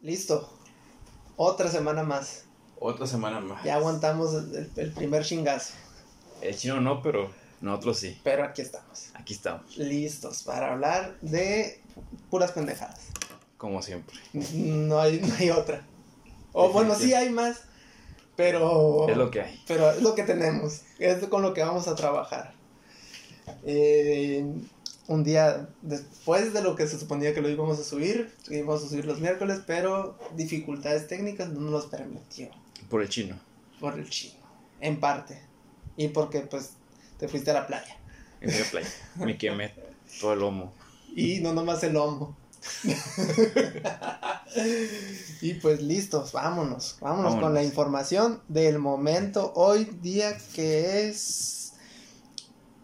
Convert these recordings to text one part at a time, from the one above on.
Listo. Otra semana más. Otra semana más. Ya aguantamos el, el primer chingazo. El chino no, pero nosotros sí. Pero aquí estamos. Aquí estamos. Listos para hablar de puras pendejadas. Como siempre. No hay, no hay otra. O bueno, sí hay más. Pero. Es lo que hay. Pero es lo que tenemos. Es con lo que vamos a trabajar. Eh, un día después de lo que se suponía que lo íbamos a subir, íbamos a subir los miércoles, pero dificultades técnicas no nos los permitió. Por el chino. Por el chino, en parte. Y porque pues te fuiste a la playa. En la playa. Me quemé todo el lomo. Y no nomás el lomo. y pues listos, vámonos, vámonos, vámonos con la información del momento. Hoy día que es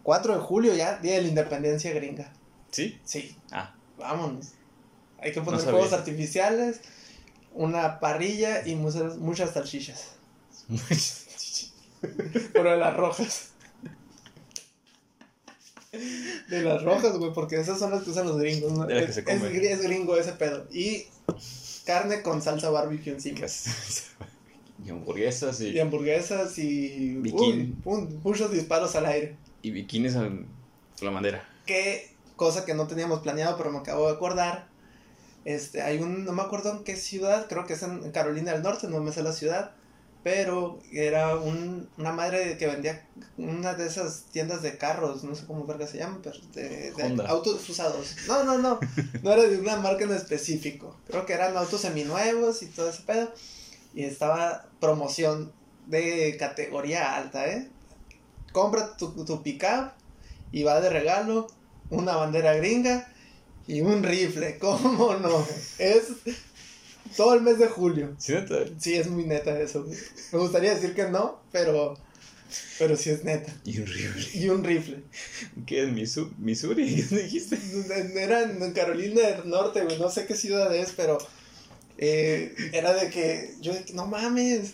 4 de julio ya, día de la independencia gringa. ¿Sí? Sí. Ah. Vámonos. Hay que poner fuegos artificiales, una parrilla y muchas, muchas salchichas. Pero de las rojas. De las rojas, güey, porque esas son las que usan los gringos. ¿no? De las que es, se comen. es, es gringo ese pedo. Y carne con salsa barbecue encima. Y hamburguesas y. Y hamburguesas y. Uy, muchos disparos al aire. Y bikinis con la bandera. Qué cosa que no teníamos planeado, pero me acabo de acordar. Este, hay un, no me acuerdo en qué ciudad, creo que es en Carolina del Norte, no me sé la ciudad, pero era un, una madre que vendía una de esas tiendas de carros, no sé cómo verga se llama, pero de, autos usados. No, no, no, no era de una marca en específico, creo que eran autos seminuevos y todo ese pedo, y estaba promoción de categoría alta, ¿eh? Compra tu, tu pickup y va de regalo una bandera gringa y un rifle, ¿cómo no? Es todo el mes de julio. ¿Sí, neta? Sí, es muy neta eso. Me gustaría decir que no, pero pero sí es neta. Y un rifle. Y un rifle. ¿Qué es Misu- Missouri? ¿Qué dijiste? Era en Carolina del Norte, güey, no sé qué ciudad es, pero eh, era de que yo no mames,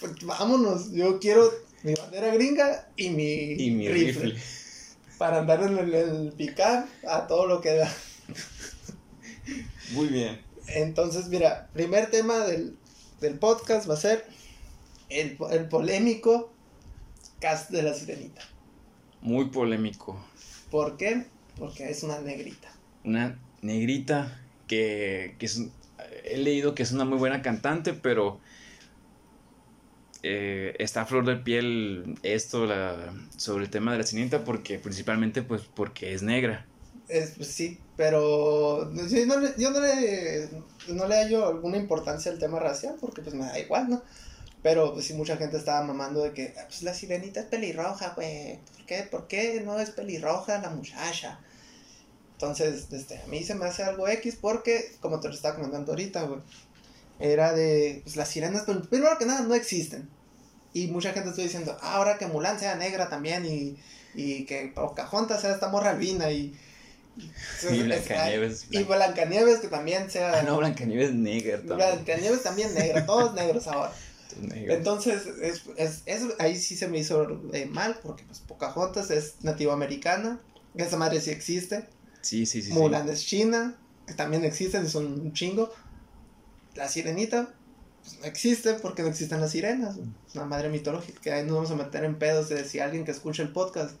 pues, vámonos, yo quiero mi bandera gringa y mi, Y mi rifle. para andar en el, el pick-up a todo lo que da. Muy bien. Entonces, mira, primer tema del, del podcast va a ser el, el polémico cast de la sirenita. Muy polémico. ¿Por qué? Porque es una negrita. Una negrita que, que es, he leído que es una muy buena cantante, pero eh, está a flor de piel esto la, sobre el tema de la sirenita porque principalmente pues porque es negra. Es, pues, sí, pero yo no, le, yo no le no le hallo alguna importancia al tema racial porque pues me da igual, ¿no? Pero pues sí mucha gente estaba mamando de que "Ah, pues la sirenita es pelirroja, güey. ¿Por qué? ¿Por qué no es pelirroja la muchacha? Entonces, este, a mí se me hace algo X porque, como te lo estaba comentando ahorita, güey, era de, pues las sirenas, pues, primero que nada, no existen. Y mucha gente está diciendo, ah, ahora que Mulan sea negra también y, y que Pocahontas sea esta morra albina y... Y Blancanieves. Y Blancanieves que también sea... Ah, no, Blancanieves es negra también. Blancanieves también negra, todos negros ahora. Es. Entonces, es, es, es- ahí sí se me hizo eh, mal, porque pues Pocahontas es nativoamericana, esa madre sí existe, Sí, sí, sí. sí. Mulan es china, que también existen y son un chingo. La sirenita, pues no existe porque no existen las sirenas, es una madre mitológica, que ahí nos vamos a meter en pedos de si alguien que escucha el podcast,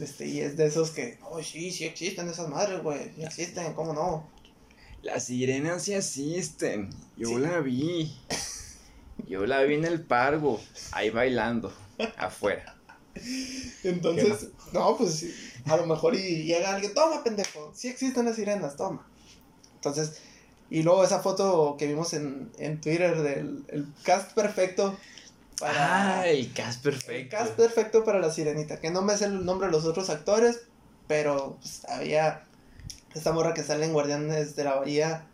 este, y es de esos que, oh sí, sí existen esas madres, güey, sí existen, ¿cómo no? Las sirenas sí existen. Yo Sí. la vi. Yo la vi en el pargo, ahí bailando, afuera. Entonces, no, pues a lo mejor y llega alguien, toma pendejo, sí existen las sirenas, toma. Entonces, y luego esa foto que vimos en, en Twitter del el cast perfecto para... Ah, el cast el perfecto. cast perfecto para la sirenita, que no me sé el nombre de los otros actores, pero pues, había esta morra que sale en Guardianes de la Bahía,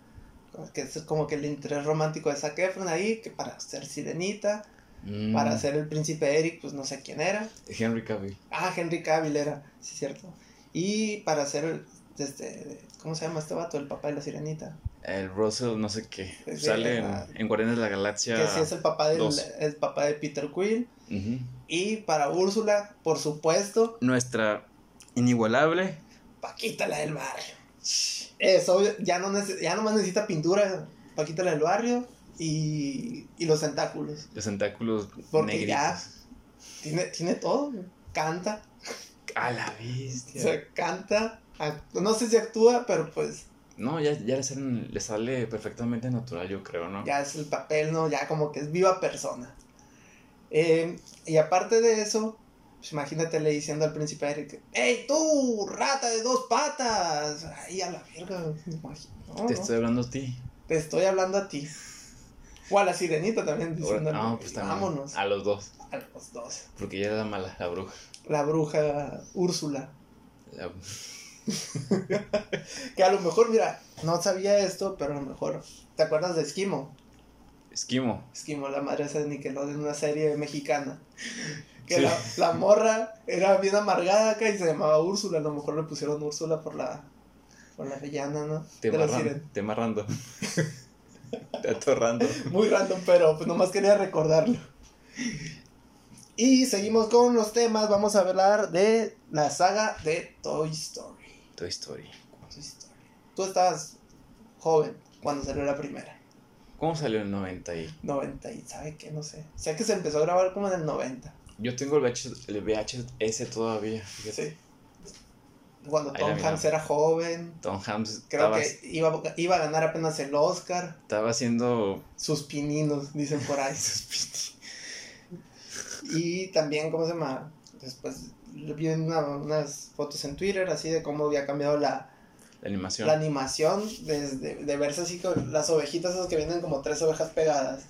que es como que el interés romántico de Zac Efron ahí, que para ser sirenita, Mm, para ser el príncipe Eric, pues no sé quién era. Henry Cavill. Ah, Henry Cavill era, sí, cierto. Y para hacer, este, ¿cómo se llama este vato? El papá de la sirenita. El Russell, no sé qué. Sí, Sale en, en Guardianes de la Galaxia. Que sí es el papá, del, el papá de Peter Quill. Y para Úrsula, por supuesto, Nuestra inigualable. Paquita la del barrio. Eso, ya no, ya no más necesita pintura. Paquita la del barrio y, y los tentáculos. Los tentáculos Porque negritos. ya tiene, tiene todo. Canta, A la o bestia. sea, canta, no sé si actúa, pero pues No, ya, ya le, salen- le sale perfectamente natural, yo creo, ¿no? ya es el papel, ¿no? Ya como que es viva persona. Eh, y aparte de eso, pues imagínate le diciendo al príncipe Eric, ¡Ey, tú, rata de dos patas! Ay, a la verga. no, Te estoy hablando a ti. te estoy hablando a ti. O a la sirenita también diciendo, no, pues también. vámonos. A los dos. A los dos. Porque ya era mala la bruja. La bruja Úrsula. La- Que a lo mejor, mira, no sabía esto, pero a lo mejor. ¿Te acuerdas de Esquimo? Esquimo. Esquimo, la madre esa de Nickelodeon, una serie mexicana. Que Sí. la, la morra era bien amargada acá y se llamaba Úrsula. A lo mejor le pusieron Úrsula por la. por la villana, ¿no? Te De la marran- sirena. te marrando. te atorrando. Muy random, pero pues nomás quería recordarlo. Y seguimos con los temas. Vamos a hablar de la saga de Toy Story. Toy Story. Toy Story. Tú estabas joven cuando salió la primera. ¿Cómo salió en el 90 y 90 y sabe qué, no sé. Sé que se empezó a grabar como en el 90. Yo tengo el VHS, el VHS todavía. fíjate. Sí. Cuando Tom. Hanks era joven. Tom Hanks Creo que iba, iba a ganar apenas el Oscar. estaba haciendo Sus pininos, dicen por ahí. Y también, ¿cómo se llama? Después vi una- unas fotos en Twitter así de cómo había cambiado la, la animación. la animación desde de verse así con las ovejitas esas que vienen como tres ovejas pegadas.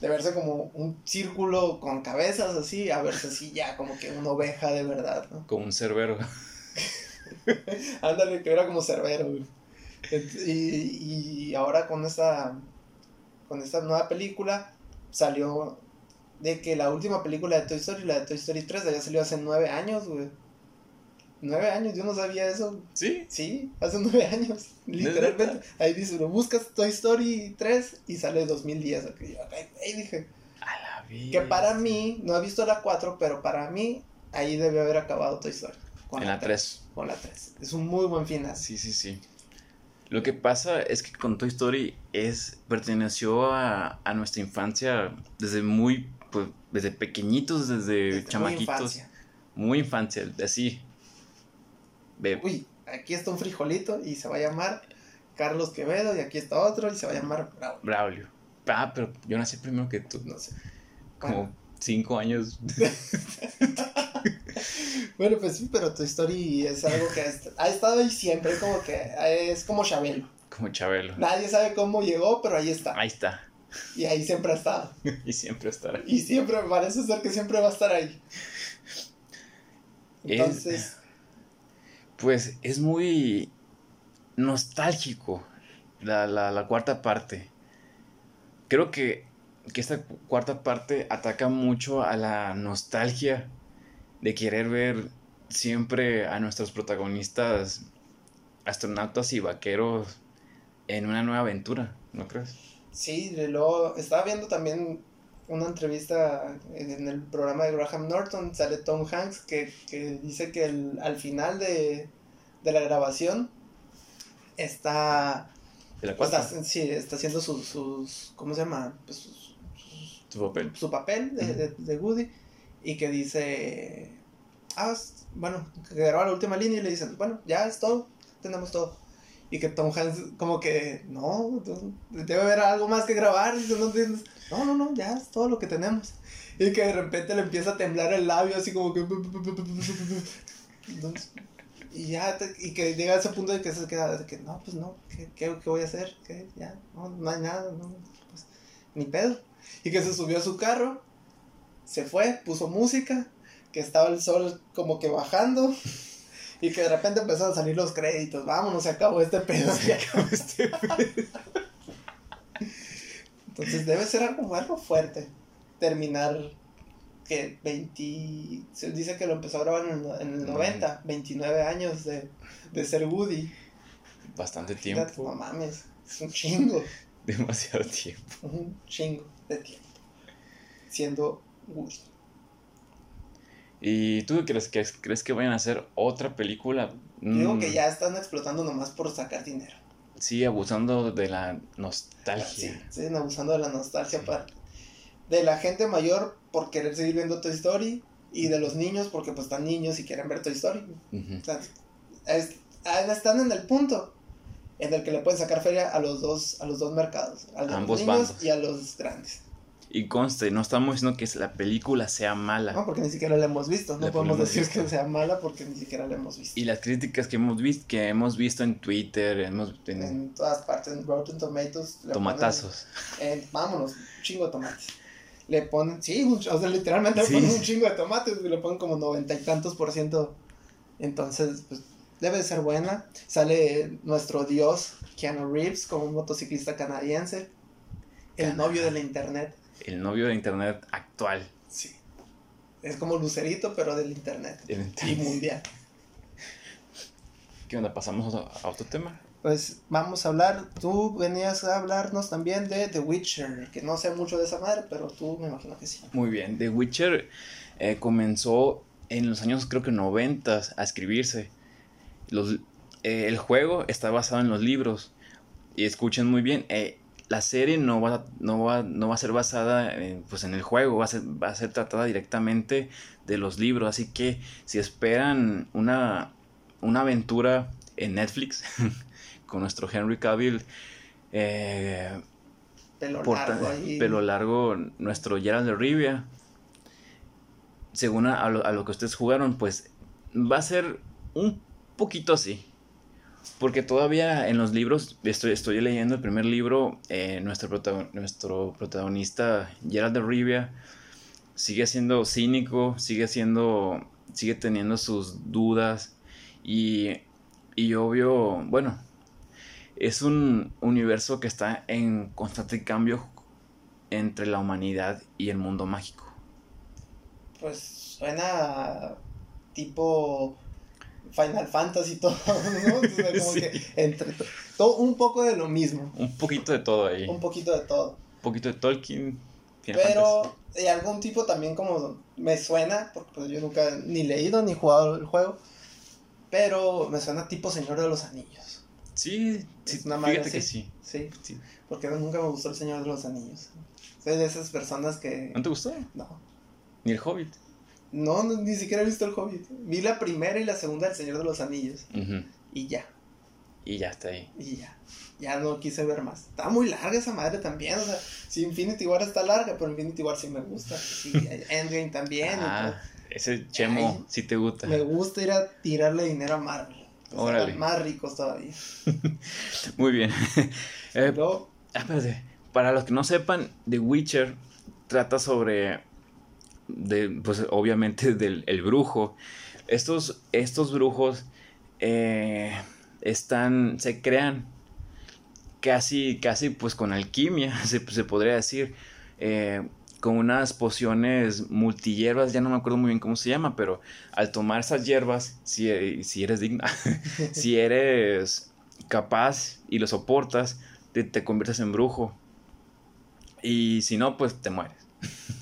De verse como un círculo con cabezas así, a verse así ya como que una oveja de verdad, ¿no? Como un cerbero. Ándale, que era como cerbero, güey. Y, y ahora con esta, con esta nueva película salió de que la última película de Toy Story, la de Toy Story 3, ya salió hace nueve años, güey. Nueve años, yo no sabía eso. ¿Sí? Sí, hace nueve años. Literalmente. Ahí dice, lo buscas Toy Story 3 y sale 2010. ok, yo, ay, dije, A la vida. que para mí, no he visto la 4, pero para mí, ahí debe haber acabado Toy Story. Con En la 3. Con la 3. Es un muy buen final. Sí, sí, sí. Lo que pasa es que con Toy Story es perteneció a, a nuestra infancia desde muy, pues, desde pequeñitos, desde, Desde muy chamaquitos. infancia. Muy infancia, así. Uy, aquí está un frijolito y se va a llamar Carlos Quevedo y aquí está otro y se va a llamar Bravo. Braulio. Ah, pero yo nací primero que tú. No sé. Como Bueno. cinco años. Bueno, pues sí, pero tu story es algo que ha, est- ha estado ahí siempre, como que es como Chabelo. Como Chabelo. Nadie sabe cómo llegó, pero ahí está. Ahí está. Y ahí siempre ha estado. Y siempre estará. Y siempre, parece ser que siempre va a estar ahí. Es- Entonces, Pues es muy nostálgico la, la, la cuarta parte. Creo que, que esta cu- cuarta parte ataca mucho a la nostalgia de querer ver siempre a nuestros protagonistas astronautas y vaqueros en una nueva aventura, ¿no crees? Sí, luego estaba viendo también una entrevista en el programa de Graham Norton, sale Tom Hanks, que, que dice que el- al final de, de la grabación está, De la está, sí, está haciendo sus, sus, ¿cómo se llama? Pues sus- su papel. su papel de, de, de Woody y que dice, ah, bueno, que graba la última línea y le dicen, bueno, ya es todo, tenemos todo. Y que Tom Hanks como que, no, debe haber algo más que grabar, no, no, no, ya es todo lo que tenemos. Y que de repente le empieza a temblar el labio así como que... Entonces, y ya, te- y que llega a ese punto de que se queda, de que no, pues no, ¿qué, qué, qué voy a hacer? ¿Qué? Ya, no, no hay nada, no, pues, ni pedo. Y que se subió a su carro, se fue, puso música, que estaba el sol como que bajando, y que de repente empezaron a salir los créditos. Vámonos, se acabó este pedo. este Entonces debe ser algo, algo fuerte terminar que 20... Se dice que lo empezó a grabar en el, en el 90, 29 años de, de ser Woody. Bastante tiempo. No mames, es un chingo, Demasiado tiempo. un chingo de tiempo. Siendo Woody. ¿Y tú qué crees que crees que vayan a hacer otra película? Digo Mm, que ya están explotando nomás por sacar dinero. sigue abusando de la nostalgia. Sí, siguen abusando de la nostalgia para, de la gente mayor por querer seguir viendo Toy Story y de los niños porque pues están niños y quieren ver Toy Story. Ujú. O sea, es- están en el punto en el que le pueden sacar feria a los dos, a los dos mercados, a los Ambos niños bandos. y a los grandes. Y conste, no estamos diciendo que la película sea mala. No, porque ni siquiera la hemos visto. No La podemos decir visto. que sea mala porque ni siquiera la hemos visto. Y las críticas que hemos visto, que hemos visto en Twitter, hemos en En todas partes, en Rotten Tomatoes. tomatazos. ponen- eh, vámonos, un chingo de tomates. Le ponen, sí, un- o sea, literalmente Sí. le ponen un chingo de tomates y le ponen como noventa y tantos por ciento. Entonces, pues, debe de ser buena. Sale nuestro dios, Keanu Reeves, como un motociclista canadiense. El novio de la internet. El novio de internet actual. Sí. Es como Lucerito, pero del internet. El Y internet. mundial. ¿Qué onda? ¿Pasamos a, a otro tema? Pues vamos a hablar, tú venías a hablarnos también de The Witcher, que no sé mucho de esa madre, pero tú me imagino que sí. Muy bien. The Witcher eh, comenzó en los años, creo que 90 a escribirse. Los, eh, el juego está basado en los libros. Y escuchen muy bien, eh, la serie no va, no va, no va a ser basada en, pues, en el juego, va a, ser, va a ser tratada directamente de los libros. Así que si esperan una, una aventura en Netflix con nuestro Henry Cavill, eh, Pelo largo ahí. pelo largo, nuestro Gerald de Rivia, según a lo, a lo que ustedes jugaron, pues va a ser un poquito así. Porque todavía en los libros, estoy, estoy leyendo el primer libro, eh, nuestro, protagon- nuestro protagonista Gerald de Rivia sigue siendo cínico, sigue siendo, sigue teniendo sus dudas y, y obvio, bueno, es un universo que está en constante cambio entre la humanidad y el mundo mágico. Pues suena tipo Final Fantasy todo, ¿no? O sea, como Sí. que entre to- todo un poco de lo mismo, Un poquito de todo ahí. un poquito de todo. Un poquito de Tolkien. Final Fantasy. Pero de algún tipo también como me suena, porque pues, yo nunca ni leído ni jugado el juego, pero me suena tipo Señor de los Anillos. Sí, sí una madre fíjate que así. sí. Sí, sí. porque nunca me gustó el Señor de los Anillos. Soy de esas personas que... ¿No te gustó? No, Ni el Hobbit. No, no, ni siquiera he visto el Hobbit. Vi la primera y la segunda del Señor de los Anillos. Y ya, Y ya está ahí. y ya. Ya no quise ver más. Está muy larga esa madre también. O sea, sí, Infinity War está larga, pero Infinity War sí me gusta. Sí, Endgame también. Ah, ese chemo Ay, sí te gusta. Me gusta ir a tirarle dinero a Marvel. O sea, más ricos todavía. Muy bien. Eh, Luego, ah, espérate. Para los que no sepan, The Witcher trata sobre. De, pues obviamente del el brujo. Estos, estos brujos eh, están. se crean casi, casi pues con alquimia, se, se podría decir. eh, con unas pociones multihierbas, ya no me acuerdo muy bien cómo se llama, pero al tomar esas hierbas, si, si eres digna, si eres capaz y lo soportas, te, te conviertes en brujo. Y si no, pues te mueres.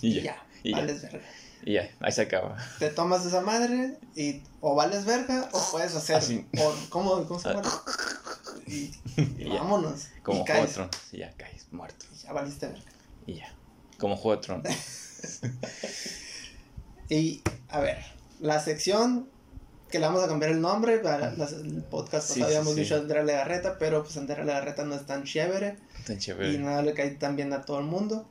y ya, ya, y ya. vales verga. y ya, ahí se acaba. Te tomas esa madre y o vales verga o puedes hacer. Así. O, ¿cómo, ¿Cómo se llama? Y, Y ya. vámonos. Como y Juego de. Tronos. Y ya caes muerto. Y ya valiste verga. Y ya. Como Juego de Tronos. Y, a ver, la sección que le vamos a cambiar el nombre, para las- el podcast Sí, sí, habíamos sí. dicho Andrea Legarreta, pero pues Andrea Legarreta no es tan chévere Tan y chévere. nada le cae tan bien a todo el mundo.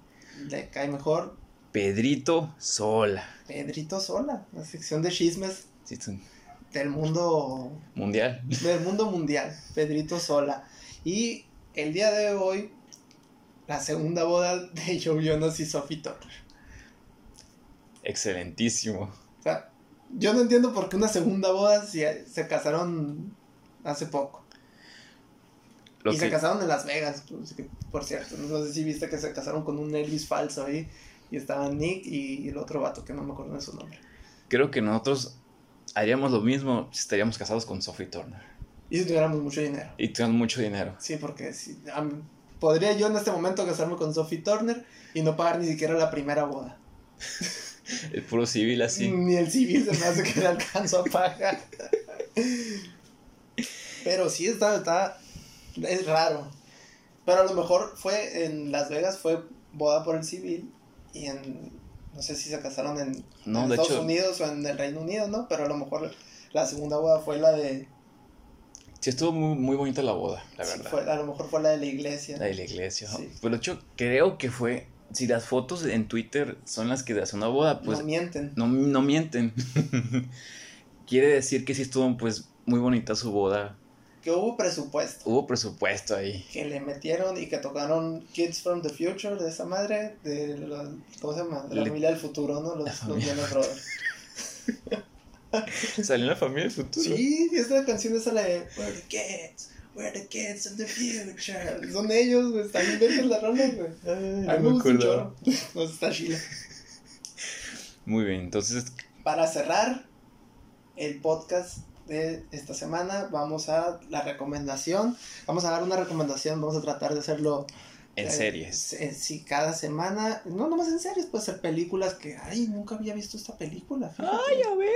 Le cae mejor Pedrito Sola. Pedrito Sola, la sección de chismes Sí, del mundo mundial. del mundo mundial, Pedrito Sola. Y el día de hoy, la segunda boda de Joe Jonas y Sophie Turner. Excelentísimo. O sea, yo no entiendo por qué una segunda boda si se casaron hace poco. Lo y se casaron en Las Vegas, por, por cierto. No sé si viste que se casaron con un Elvis falso ahí. Y estaban Nick y el otro vato que no me acuerdo de su nombre. creo que nosotros haríamos lo mismo si estaríamos casados con Sophie Turner. Y si tuviéramos mucho dinero. Y tenemos mucho dinero. Sí, porque si, podría yo en este momento casarme con Sophie Turner y no pagar ni siquiera la primera boda. El puro civil así. Ni el civil se me hace que le alcanzo a pagar. Pero sí está, está, Es raro. Pero a lo mejor fue en Las Vegas, fue boda por el civil y en, no sé si se casaron en, No, en de Estados hecho- Unidos o en el Reino Unido, ¿no? Pero a lo mejor la segunda boda fue la de, Sí, estuvo muy, muy bonita la boda, la sí, verdad. fue- a lo mejor fue la de la iglesia. La de la iglesia. Sí. Pero de hecho, creo que fue. Si las fotos en Twitter son las que de hace una boda, pues no mienten. no, no mienten. Quiere decir que sí estuvo, pues, muy bonita su boda. Que hubo presupuesto. Hubo presupuesto ahí. Que le metieron y que tocaron Kids from the Future de esa madre, de los, ¿cómo se llama? De la Le- familia del futuro, ¿no? Los, La los. Jonas Brothers. Salió en la familia del futuro. Sí, esta canción es la de We're the kids, we're the kids of the future. Son ellos, güey, están bien vergas las rolas, güey. Ay, no me. Nos está chila. Muy bien, entonces, Para cerrar el podcast de esta semana, vamos a la recomendación. Vamos a dar una recomendación, vamos a tratar de hacerlo. en eh, series. eh, sí, cada semana. No, nomás en series, puede ser películas que, ay, nunca había visto esta película. fíjate. a ver.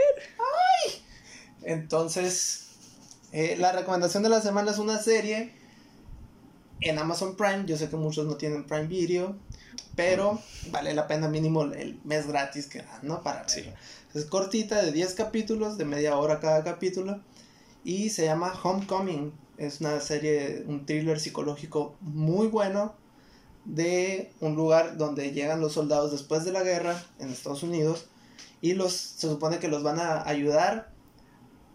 Entonces, eh, la recomendación de la semana es una serie en Amazon Prime. Yo sé que muchos no tienen Prime Video, pero vale la pena mínimo el mes gratis que dan, ¿no? Para Sí. Es cortita, de 10 capítulos, de media hora cada capítulo, y se llama Homecoming. Es una serie, un thriller psicológico muy bueno de un lugar donde llegan los soldados después de la guerra en Estados Unidos y los se supone que los van a ayudar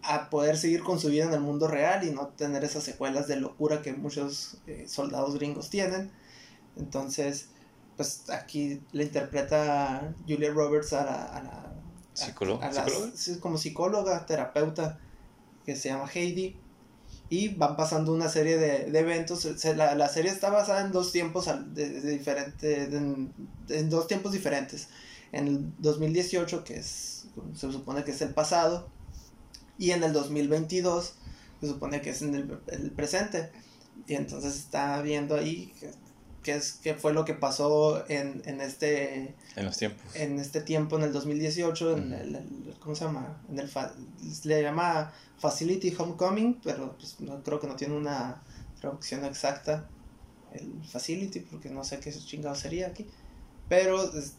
a poder seguir con su vida en el mundo real y no tener esas secuelas de locura que muchos eh, soldados gringos tienen. Entonces, pues aquí le interpreta Julia Roberts a. A la a- a ¿psicóloga? sí, como psicóloga, terapeuta, que se llama Heidi. Y van pasando una serie de, de eventos. Se- la, la serie está basada en dos tiempos de, de diferente, de- en dos tiempos diferentes. En el 2018, que es, se supone que es el pasado, y en el 2022, se supone que es en el, el presente. Y entonces está viendo ahí qué es, qué fue lo que pasó en, en este En los tiempos. en este tiempo, en el 2018, en Ujú. el, el- ¿cómo se llama? En el fa- le llama Facility Homecoming, pero pues, no, creo que no tiene una traducción exacta, el Facility, porque no sé qué chingado sería aquí. Pero, es-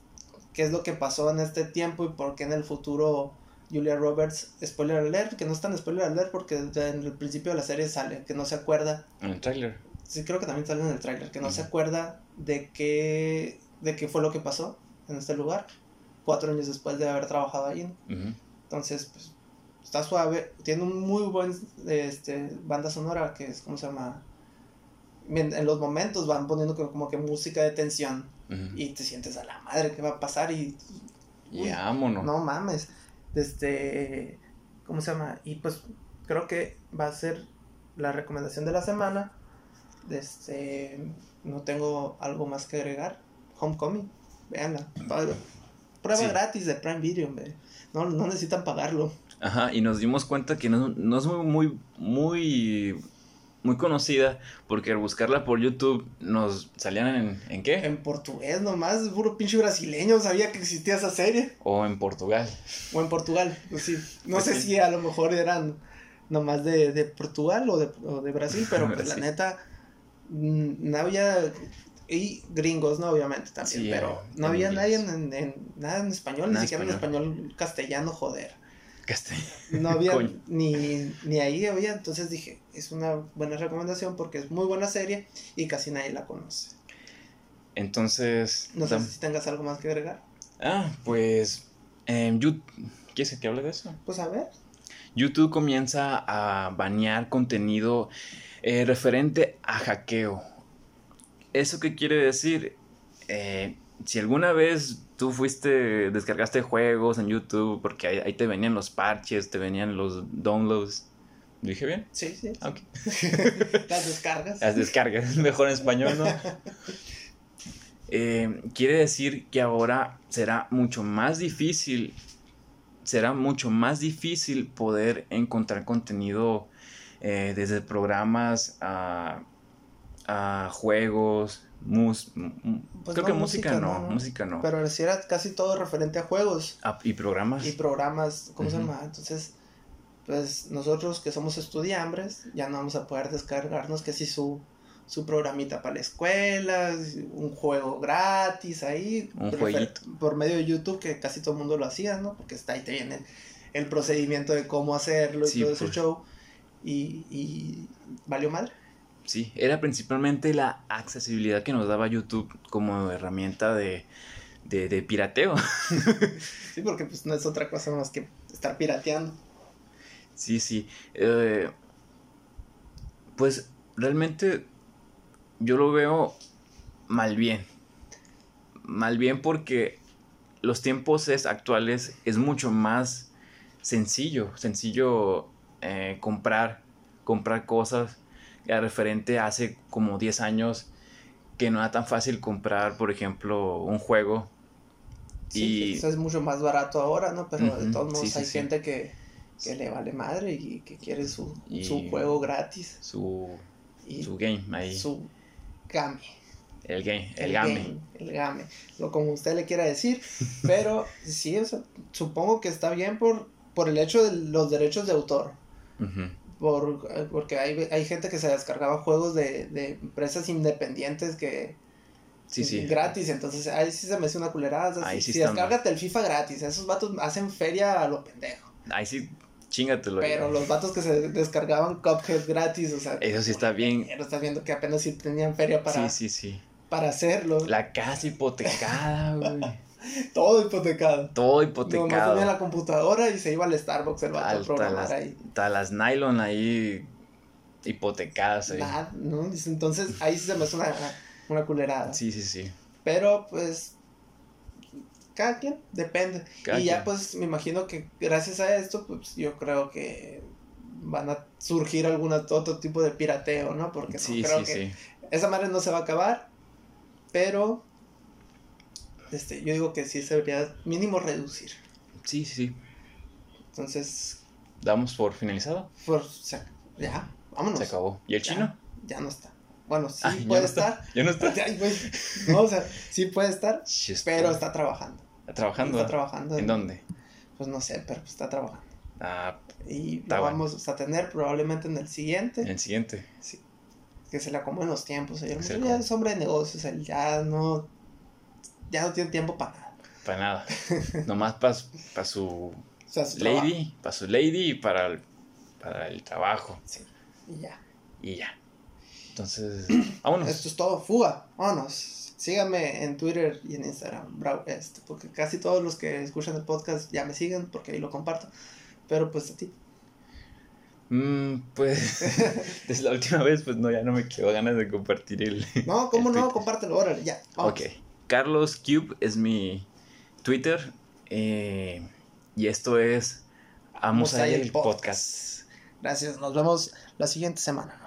¿qué es lo que pasó en este tiempo y por qué en el futuro Julia Roberts, spoiler alert, que no es tan spoiler alert porque en el principio de la serie sale, que no se acuerda En el tráiler. Sí, creo que también sale en el tráiler, que no se acuerda de qué, de qué fue lo que pasó en este lugar, cuatro años después de haber trabajado allí. Entonces, pues, está suave, tiene un muy buen este, banda sonora que es, ¿cómo se llama? En, en los momentos van poniendo como, como que música de tensión y te sientes a la madre, ¿qué va a pasar? Y, Y uy, vámonos. no mames. Este, ¿cómo se llama? Y pues creo que va a ser la recomendación de la semana. Este, no tengo algo más que agregar. Homecoming, véanla. Prueba Sí. gratis de Prime Video, hombre. No, no necesitan pagarlo. Ajá, y nos dimos cuenta que no, no es muy, muy, muy, muy conocida, porque al buscarla por YouTube nos salían en, ¿en qué? En portugués nomás, puro pinche brasileño, sabía que existía esa serie. O en Portugal. O en Portugal, pues sí. No Pues sé sí. si a lo mejor eran nomás de, de Portugal o de, o de Brasil, pero pues la neta, no había. Y gringos, ¿no? Obviamente también, Sí, pero no había nadie en, en- nada en español, ni siquiera en español castellano, joder. Castellano. No había ni, ni ahí había, entonces dije, es una buena recomendación porque es muy buena serie y casi nadie la conoce. Entonces. No sé si tengas algo más que agregar. Ah, pues. em, Yu- ¿Quieres que hable de eso? Pues a ver. YouTube comienza a banear contenido eh, referente a hackeo. ¿Eso qué quiere decir? Eh, si alguna vez tú fuiste, descargaste juegos en YouTube porque ahí, ahí te venían los parches, te venían los downloads. ¿Lo dije bien? Sí, sí. Ah, ok. Las descargas. Las descargas, mejor en español, ¿no? Eh, quiere decir que ahora será mucho más difícil, será mucho más difícil poder encontrar contenido eh, desde programas a, a juegos, mus- Pues creo no, que música, no, no. música no, Pero si era casi todo referente a juegos Ah, y programas. y programas, ¿cómo se llama? Entonces, pues nosotros que somos estudiambres ya no vamos a poder descargarnos que si su su programita para la escuela, un juego gratis ahí. Un jueguito. Por medio de YouTube, que casi todo el mundo lo hacía, ¿no? Porque está ahí te viene el, procedimiento de cómo hacerlo y todo ese pues. show. Y, y valió mal. Sí, era principalmente la accesibilidad que nos daba YouTube como herramienta de, de, pirateo. sí, porque pues no es otra cosa más que estar pirateando. Sí, sí. Eh, pues realmente yo lo veo mal bien. Mal bien porque los tiempos es, actuales es mucho más sencillo, sencillo eh, comprar, comprar cosas. Ya referente hace como 10 años que no era tan fácil comprar, por ejemplo, un juego. Sí, y... es mucho más barato ahora, ¿no? Pero de todos modos hay gente que, que, le vale madre y que quiere su, su juego gratis. Su, su game ahí. Su, game. El game, el, game. El game, lo como usted le quiera decir, pero sí, supongo que está bien por, por el hecho de los derechos de autor. Por, porque hay, hay gente que se descargaba juegos de, de empresas independientes que, Sí, sí. Gratis, entonces ahí sí se me hace una culerada. si, sí descárgate el FIFA gratis, esos vatos hacen feria a lo pendejo. Ahí sí Chingatelo. Pero los vatos que se descargaban Cuphead gratis, o sea. Eso sí está bien. Pero estás viendo que apenas sí tenían feria para. Sí, sí, sí. Para hacerlo. La casa hipotecada, güey. Todo hipotecado. Todo hipotecado. No, tenía la computadora y se iba al Starbucks el vato a programar ahí. las nylon ahí hipotecadas ahí. ¿no? Entonces ahí sí se me hace una, una culerada. Sí, sí, sí. Pero pues cada quien, depende. y ya pues me imagino que gracias a esto, pues yo creo que van a surgir algún otro tipo de pirateo, ¿no? Porque creo que esa madre no se va a acabar, pero este, yo digo que sí se debería mínimo reducir. Sí, sí, sí. Entonces... ¿Damos por finalizado? Por, ya, vámonos. Se acabó. ¿Y el chino? Ya no está. Bueno, sí ah, puede estar. Ya no está. no, o sea, sí puede estar, pero está trabajando. ¿Está trabajando? Está trabajando. ¿En, dónde? Pues no sé, pero está trabajando. Ah, y lo vamos a tener probablemente en el siguiente. En el siguiente. Sí. Que se le acomoden los tiempos. Ya es hombre de negocios, él ya no. Ya no tiene tiempo para nada. Para nada. Nomás para pa su, lady, para su lady y para el, para el trabajo. Sí. Y ya. Y ya. Entonces, vámonos. Esto es todo, fuga, vámonos. Síganme en Twitter y en Instagram, este, porque casi todos los que escuchan el podcast ya me siguen porque ahí lo comparto. Pero pues a ti. Mm, pues desde la última vez, pues no, ya no me quedó ganas de compartir el. No, ¿cómo no? Compártelo, órale, ya. Ok. Carlos Cube es mi Twitter. Eh, y esto es Amos a el podcast. Gracias, nos vemos la siguiente semana.